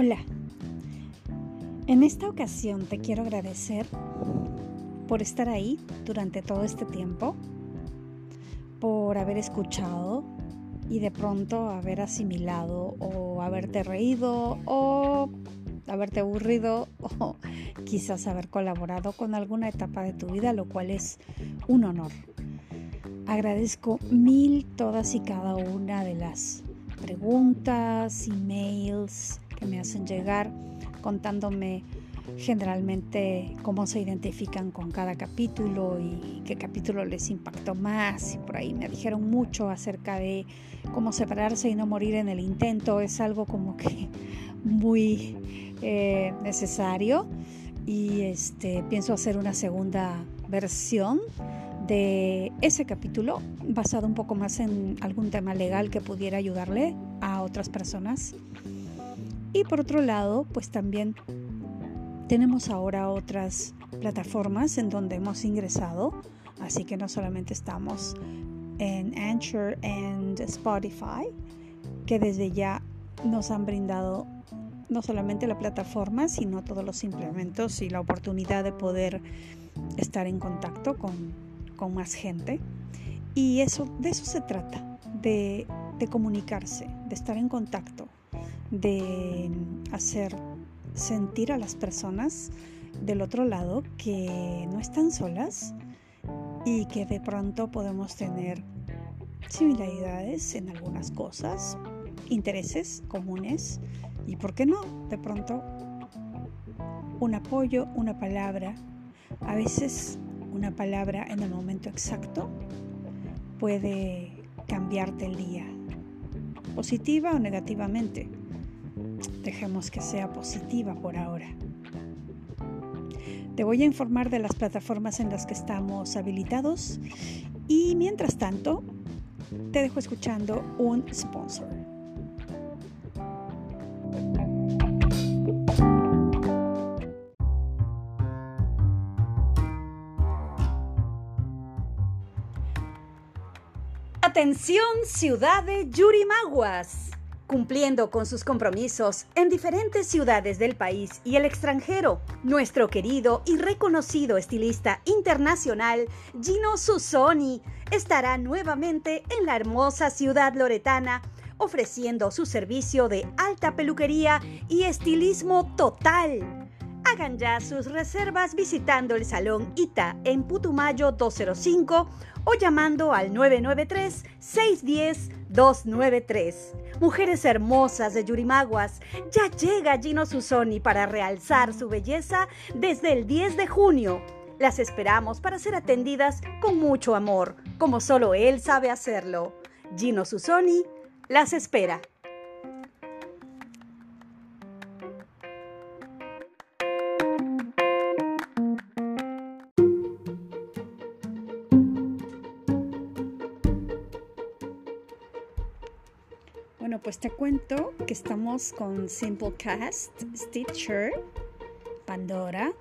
Hola, en esta ocasión te quiero agradecer por estar ahí durante todo este tiempo, por haber escuchado y de pronto haber asimilado o haberte reído o haberte aburrido o quizás haber colaborado con alguna etapa de tu vida, lo cual es un honor. Agradezco mil todas y cada una de las preguntas, emails me hacen llegar contándome generalmente cómo se identifican con cada capítulo y qué capítulo les impactó más. Y por ahí me dijeron mucho acerca de cómo separarse y no morir en el intento. Es algo como que muy eh, necesario. Y este, pienso hacer una segunda versión de ese capítulo basado un poco más en algún tema legal que pudiera ayudarle a otras personas. Y por otro lado, pues también tenemos ahora otras plataformas en donde hemos ingresado, así que no solamente estamos en Anchor and Spotify, que desde ya nos han brindado no solamente la plataforma, sino todos los implementos y la oportunidad de poder estar en contacto con, con más gente. Y eso, de eso se trata, de, de comunicarse, de estar en contacto, de hacer sentir a las personas del otro lado que no están solas y que de pronto podemos tener similaridades en algunas cosas, intereses comunes y, ¿por qué no? De pronto un apoyo, una palabra, a veces una palabra en el momento exacto puede cambiarte el día, positiva o negativamente. Dejemos que sea positiva por ahora. Te voy a informar de las plataformas en las que estamos habilitados y mientras tanto te dejo escuchando un sponsor. Atención ciudad de Yurimaguas cumpliendo con sus compromisos en diferentes ciudades del país y el extranjero. Nuestro querido y reconocido estilista internacional Gino Susoni estará nuevamente en la hermosa ciudad loretana ofreciendo su servicio de alta peluquería y estilismo total. Hagan ya sus reservas visitando el Salón ITA en Putumayo 205 o llamando al 993 610 293. Mujeres hermosas de Yurimaguas, ya llega Gino Susoni para realzar su belleza desde el 10 de junio. Las esperamos para ser atendidas con mucho amor, como solo él sabe hacerlo. Gino Susoni las espera. Pues te cuento que estamos con Simplecast, Stitcher, Pandora,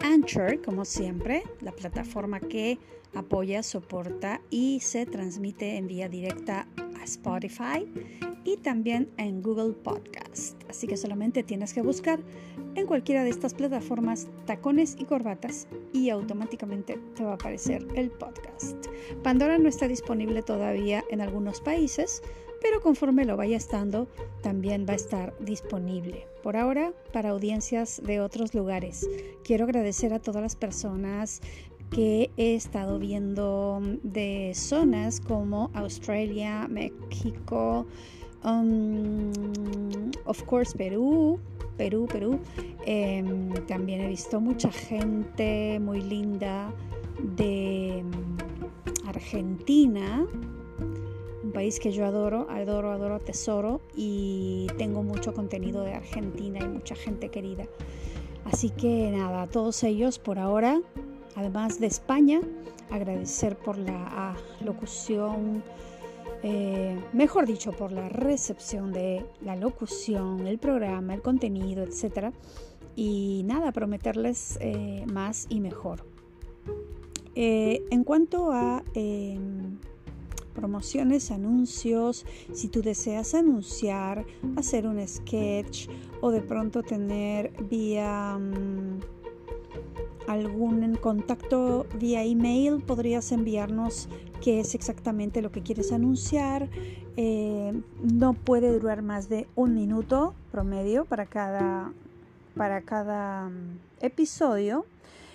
Anchor, como siempre, la plataforma que apoya, soporta y se transmite en vía directa a Spotify y también en Google Podcast. Así que solamente tienes que buscar en cualquiera de estas plataformas tacones y corbatas y automáticamente te va a aparecer el podcast. Pandora no está disponible todavía en algunos países, pero conforme lo vaya estando, también va a estar disponible. Por ahora, para audiencias de otros lugares. Quiero agradecer a todas las personas que he estado viendo de zonas como Australia, México, um, of course Perú, Perú, Perú. Em, también he visto mucha gente muy linda de mm, País que yo adoro, adoro, adoro, tesoro y tengo mucho contenido de Argentina y mucha gente querida. Así que nada, a todos ellos por ahora, además de España, agradecer por la locución, eh, mejor dicho, por la recepción de la locución, el programa, el contenido, etc. Y nada, prometerles eh, más y mejor. Eh, en cuanto a em, promociones, anuncios, si tú deseas anunciar, hacer un sketch o de pronto tener vía mm, algún contacto vía email, podrías enviarnos qué es exactamente lo que quieres anunciar. Eh, no puede durar más de un minuto promedio para cada, para cada mm, episodio.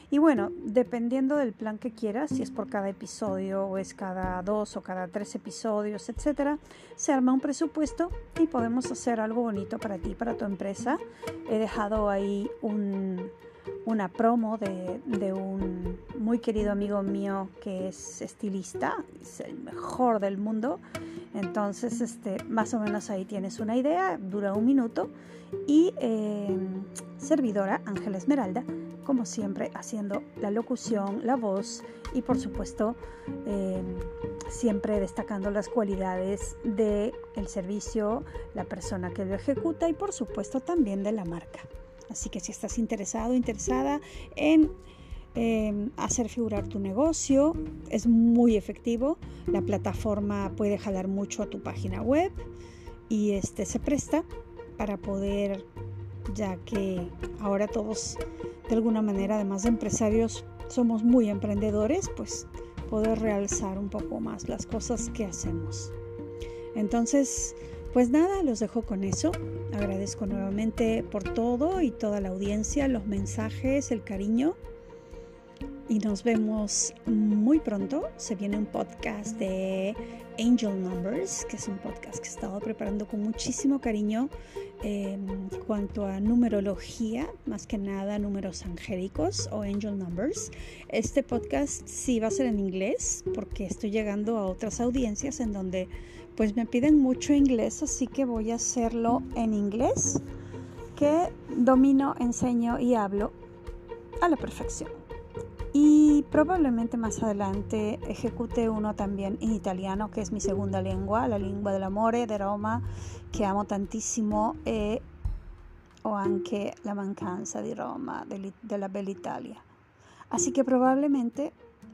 Y bueno, dependiendo del plan que quieras, si es por cada episodio o es cada dos o cada tres episodios, etcétera, se arma un presupuesto y podemos hacer algo bonito para ti, para tu empresa. He dejado ahí una promo de, un muy querido amigo mío que es estilista, es el mejor del mundo. Entonces, este, más o menos ahí tienes una idea, dura un minuto. Y eh, servidora Ángela Esmeralda como siempre haciendo la locución, la voz y por supuesto eh, siempre destacando las cualidades del el servicio, la persona que lo ejecuta y por supuesto también de la marca. Así que si estás interesado, interesada en eh, hacer figurar tu negocio, es muy efectivo. La plataforma puede jalar mucho a tu página web y este se presta para poder ya que ahora todos de alguna manera, además de empresarios, somos muy emprendedores, pues poder realzar un poco más las cosas que hacemos. Entonces, pues nada, los dejo con eso. Agradezco nuevamente por todo y toda la audiencia, los mensajes, el cariño. Y nos vemos muy pronto. Se viene un podcast de Angel Numbers, que es un podcast que he estado preparando con muchísimo cariño en cuanto a numerología, más que nada números angélicos o angel numbers. Este podcast sí va a ser en inglés porque estoy llegando a otras audiencias en donde pues me piden mucho inglés, así que voy a hacerlo en inglés que domino, enseño y hablo a la perfección probablemente más adelante ejecute uno también en italiano, que es mi segunda lengua, la lengua dell'amore, de Roma, que amo tantissimo, e o anche la mancanza di Roma, de la bella Italia. Así que probablemente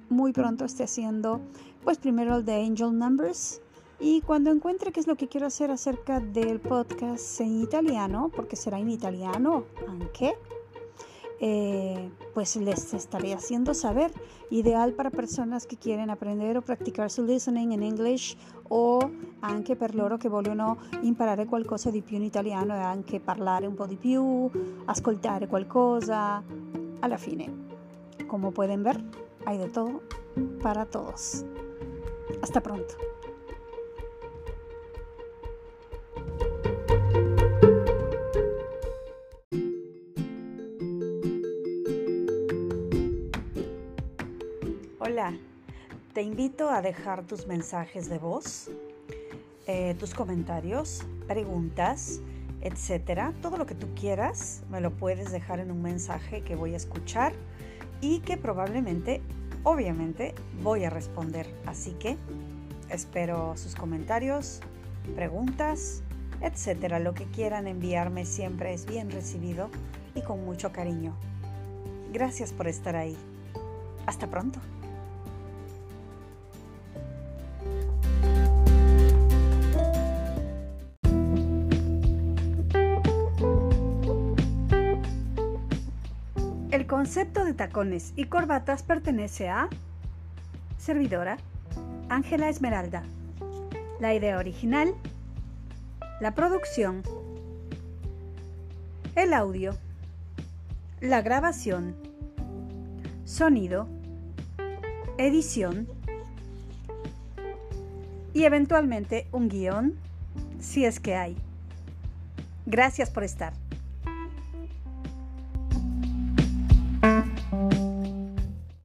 muy pronto esté haciendo, pues primero el de Angel Numbers, y cuando encuentre qué es lo que quiero hacer acerca del podcast en italiano, porque será en italiano, aunque eh, pues les estaré haciendo saber. Ideal para personas che quieren aprender o practicar su listening in English o anche per loro che vogliono imparare qualcosa di più in italiano e anche parlare un po' di più, ascoltare qualcosa. Alla fine, como pueden ver, hay de todo para todos. Hasta pronto. Te invito a dejar tus mensajes de voz, eh, tus comentarios, preguntas, etcétera. Todo lo que tú quieras me lo puedes dejar en un mensaje que voy a escuchar y que probablemente, obviamente, voy a responder. Así que espero sus comentarios, preguntas, etcétera. Lo que quieran enviarme siempre es bien recibido y con mucho cariño. Gracias por estar ahí. Hasta pronto. El concepto de tacones y corbatas pertenece a servidora Ángela Esmeralda. La idea original, la producción, el audio, la grabación, sonido, edición y eventualmente un guion si es que hay. Gracias por estar.